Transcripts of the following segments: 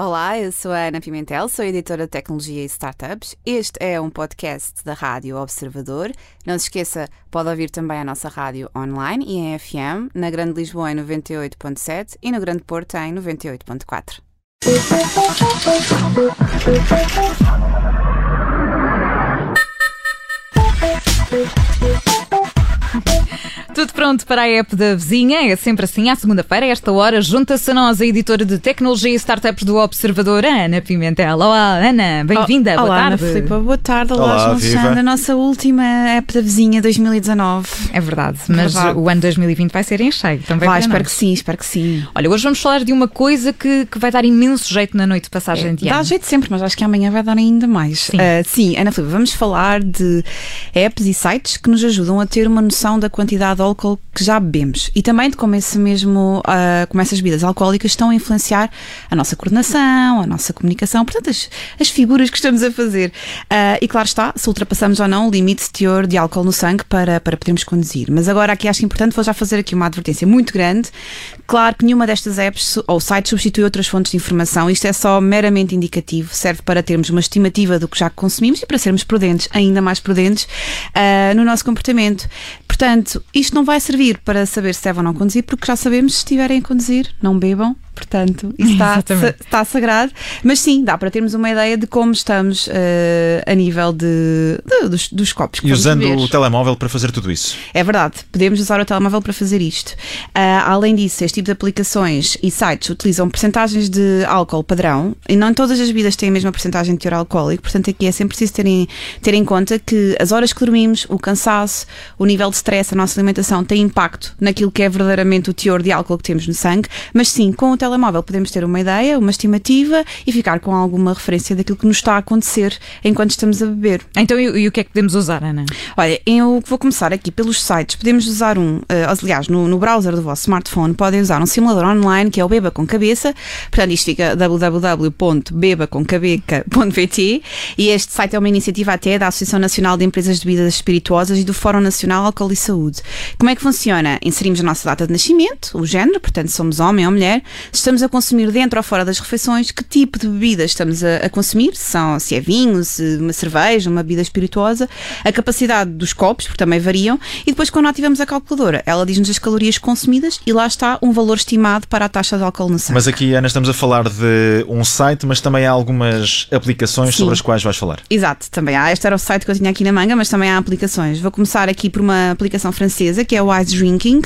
Olá, eu sou a Ana Pimentel, sou editora de tecnologia e startups. Este é um podcast da Rádio Observador. Não se esqueça, pode ouvir também a nossa rádio online e em FM, na Grande Lisboa em 98.7 e no Grande Porto em 98.4. Tudo pronto para a app da vizinha, é sempre assim, à segunda-feira, a esta hora, junta-se a nós a editora de tecnologia e startups do Observador, Ana Pimentel. Olá, Ana, bem-vinda, boa Olá, tarde. Ana Filipa, boa tarde. Olá, Olá. Alexandre, a nossa última app da vizinha 2019. É verdade, mas Verdade. o ano 2020 vai ser em cheio, também Vai, espero nós. que sim, espero que sim. Olha, hoje vamos falar de uma coisa que, que vai dar imenso jeito na noite de passagem de Dá ano. jeito sempre, mas acho que amanhã vai dar ainda mais. Sim. Ah, sim, Ana Filipe, vamos falar de apps e sites que nos ajudam a ter uma noção da quantidade de álcool que já bebemos e também de como esse mesmo, ah, como essas bebidas alcoólicas estão a influenciar a nossa coordenação, a nossa comunicação, portanto, as, as figuras que estamos a fazer. Ah, e claro está, se ultrapassamos ou não o limite de teor de álcool no sangue para, para podermos conduzir. Mas agora aqui acho importante, vou já fazer aqui uma advertência muito grande. Claro que nenhuma destas apps ou sites substitui outras fontes de informação. Isto é só meramente indicativo, serve para termos uma estimativa do que já consumimos e para sermos prudentes, ainda mais prudentes, ah, no nosso comportamento. Portanto, isto não vai servir para saber se devem ou não conduzir, porque já sabemos se estiverem a conduzir, não bebam. Portanto, isso está, está sagrado. Mas sim, dá para termos uma ideia de como estamos ah, a nível de, de- dos, dos copos que E usando beber. o telemóvel para fazer tudo isso. É verdade, podemos usar o telemóvel para fazer isto. Ah, além disso, este tipo de aplicações e sites utilizam percentagens de álcool padrão e não todas as bebidas têm a mesma percentagem de teor alcoólico, portanto aqui é sempre preciso ter em, ter em conta que as horas que dormimos, o cansaço, o nível de stress, a nossa alimentação tem impacto naquilo que é verdadeiramente o teor de álcool que temos no sangue, mas sim, com o telemóvel podemos ter uma ideia, uma estimativa e ficar com alguma referência daquilo que nos está a acontecer enquanto estamos a beber. Então, e, e o que é que podemos usar, Ana? Olha, eu vou começar aqui pelos sites. Podemos usar um, eh, aliás, no, no browser do vosso smartphone, podem usar um simulador online que é o Beba com Cabeça. Portanto, isto fica www.bebaconcabeca.pt e este site é uma iniciativa até da Associação Nacional de Empresas de Bebidas Espirituosas e do Fórum Nacional Álcool e Saúde. Como é que funciona? Inserimos a nossa data de nascimento, o género, portanto, somos homem ou mulher, estamos a consumir dentro ou fora das refeições, que tipo de bebidas estamos a, a consumir, se, são, se é vinho, se uma cerveja, uma bebida espirituosa, a capacidade dos copos, porque também variam, e depois quando ativamos a calculadora, ela diz-nos as calorias consumidas e lá está um valor estimado para a taxa de álcool no sangue. Mas aqui, Ana, estamos a falar de um site, mas também há algumas aplicações Sim. sobre as quais vais falar. Exato, também há. Este era o site que eu tinha aqui na manga, mas também há aplicações. Vou começar aqui por uma aplicação francesa, que é o Ice Drinking.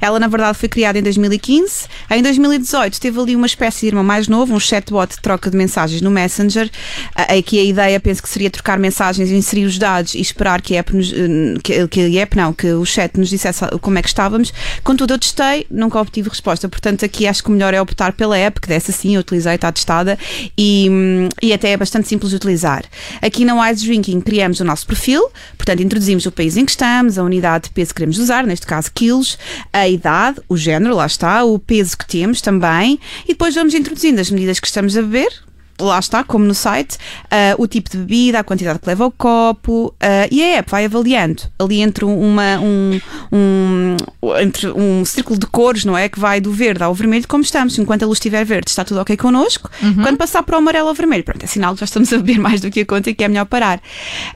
Ela, na verdade, foi criada em 2015. Em 2018, teve ali uma espécie de irmão mais novo, um chatbot de troca de mensagens no Messenger. Aqui a ideia, penso que seria trocar mensagens, inserir os dados e esperar que a app, nos, eh, que, que a app não, que o chat nos dissesse como é que estávamos. Contudo, eu testei, nunca obtive resposta. Portanto, aqui acho que o melhor é optar pela app, que desse assim, eu utilizei, está testada e, hum, e até é bastante simples de utilizar. Aqui na Wise Drinking criamos o nosso perfil, portanto, introduzimos o país em que estamos, a unidade de peso que queremos usar, neste caso quilos, a idade, o género, lá está, o peso que temos também, e depois vamos introduzindo as medidas que estamos a beber. Lá está, como no site, ah, o tipo de bebida, a quantidade que leva ao copo ah, e a app vai avaliando ali entre uma, um, um, entre um círculo de cores, não é? Que vai do verde ao vermelho, como estamos. Enquanto a luz estiver verde, está tudo ok connosco. Quando passar para o amarelo ao vermelho, pronto, é sinal que já estamos a beber mais do que a conta e que é melhor parar.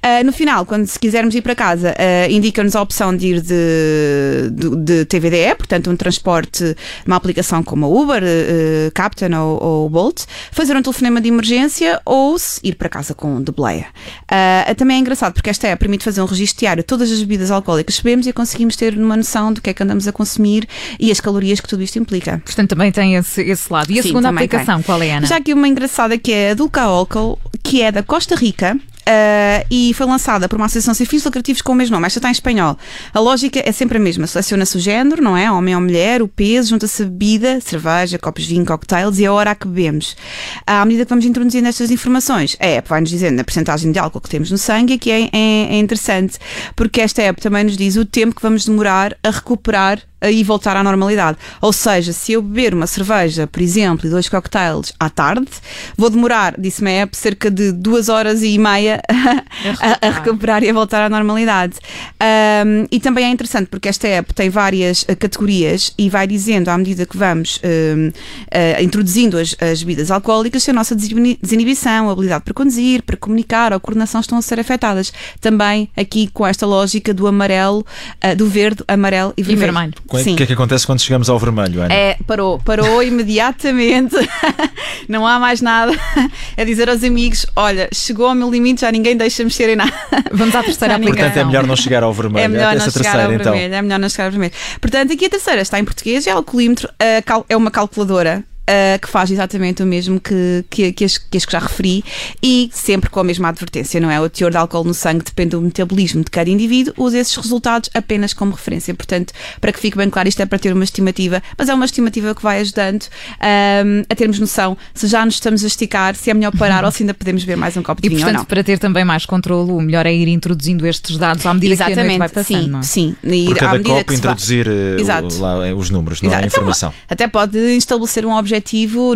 Ah, no final, quando se quisermos ir para casa, indica-nos a opção de ir de, de, de TVDE, portanto, um transporte, uma aplicação como a Uber, Captain ou, ou Bolt, fazer um telefonema de emergência ou se ir para casa com de boleia. Ah, também é engraçado porque esta app permite fazer um registro diário de todas as bebidas alcoólicas que bebemos e conseguimos ter uma noção do que é que andamos a consumir e as calorias que tudo isto implica. Portanto, também tem esse, esse lado. E a Sim, segunda aplicação, tem. qual é, Ana? Já aqui uma engraçada que é a Dulca Alcohol, que é da Costa Rica. Ah, e foi lançada por uma associação sem fins lucrativos com o mesmo nome. Esta está em espanhol. A lógica é sempre a mesma. Seleciona-se o género, não é? Homem ou mulher, o peso, junta-se a bebida, cerveja, copos de vinho, cocktails e a hora a que bebemos. À medida que vamos introduzindo estas informações, a app vai-nos dizendo a percentagem de álcool que temos no sangue e aqui é, é- é interessante porque esta app também nos diz o tempo que vamos demorar a recuperar e voltar à normalidade. Ou seja, se eu beber uma cerveja, por exemplo, e dois cocktails à tarde, vou demorar, disse-me a app, cerca de duas horas e meia a, a, recuperar e a voltar à normalidade. Um, e também é interessante porque esta app tem várias uh, categorias e vai dizendo, à medida que vamos um, uh, introduzindo as, as, bebidas alcoólicas, se a nossa desinibição, a habilidade para conduzir, para comunicar ou coordenação estão a ser afetadas. Também aqui com esta lógica do amarelo, uh, do verde, amarelo e vermelho. E vermelho. O que é que acontece quando chegamos ao vermelho, Ana? É, parou, parou imediatamente. Não há mais nada a dizer aos amigos: olha, chegou ao meu limite, já ninguém deixa mexer em nada. Vamos à terceira aplicação. Portanto, é melhor não chegar ao vermelho. É melhor é não chegar terceira, ao então. vermelho. É melhor não chegar ao vermelho. Portanto, aqui a terceira está em português, é alcoolímetro, é uma calculadora uh, que faz exatamente o mesmo que, que, que, as, que as que já referi e sempre com a mesma advertência, não é? O teor de álcool no sangue depende do metabolismo de cada indivíduo, usa esses resultados apenas como referência. Portanto, para que fique bem claro, isto é para ter uma estimativa, mas é uma estimativa que vai ajudando um, a termos noção se já nos estamos a esticar, se é melhor parar ou se ainda podemos beber mais um copo de e, vinho portanto, ou não. para ter também mais controle, o melhor é ir introduzindo estes dados à medida Exatamente, que a noite vai passando. Sim, não é? sim. E Por cada à medida copo que se vai- introduzir eh, Exato. o- lá, eh, os números, não é? Exato. A informação. Até pode estabelecer um objetivo,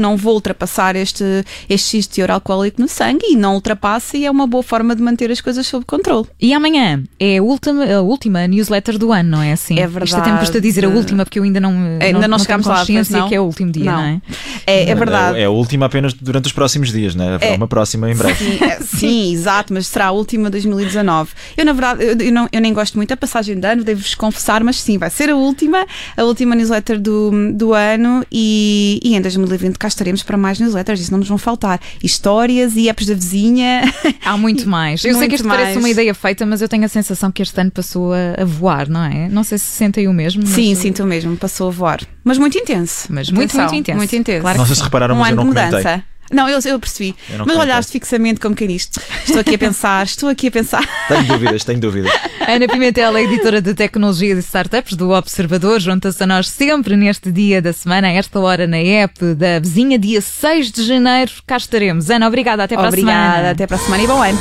não vou ultrapassar este, este X de teor alcoólico no sangue e não ultrapassa e é uma boa forma de manter as coisas sob controle. E amanhã é a última, a última newsletter do ano, não é assim? É Isto até me custa dizer a verdade. última porque eu ainda não, Ainda não não, chegámos lá, pois consciência não? que é o último dia, não, Não. é? É, é verdade. É a última apenas durante os próximos dias, não é? Haverá É. uma próxima em breve. Sim, é, sim, exato, mas será a última 2019. Eu, na verdade, eu, eu não, eu nem gosto muito da passagem de ano, devo-vos confessar, mas sim, vai ser a última, a última newsletter do, do ano e, e em 2020 cá estaremos para mais newsletters, isso não nos vão faltar. Histórias e apps da vizinha. Há muito mais. Eu sei Muito que isto parece mais. uma ideia feita, mas eu tenho a sensação que este ano passou a, a voar, não é? Não sei se sentem o mesmo. mas- Sim, sinto mesmo, passou a voar. Mas muito intenso. Mas muito, Atenção, muito intenso. Muito intenso. Claro Não que sei se repararam, um mas eu ano não de comentei. mudança. Não, eu, eu percebi. Eu não mas olhaste fixamente como quem diz Estou aqui a pensar, estou aqui a pensar. Tenho dúvidas, tenho dúvidas. Ana Pimentel, é editora de tecnologia e startups do Observador, junta-se a nós sempre neste dia da semana, a esta hora na app da vizinha, dia 6 de janeiro. Cá estaremos. Ana, obrigada. Até para a semana. Obrigada, até para a semana e bom ano.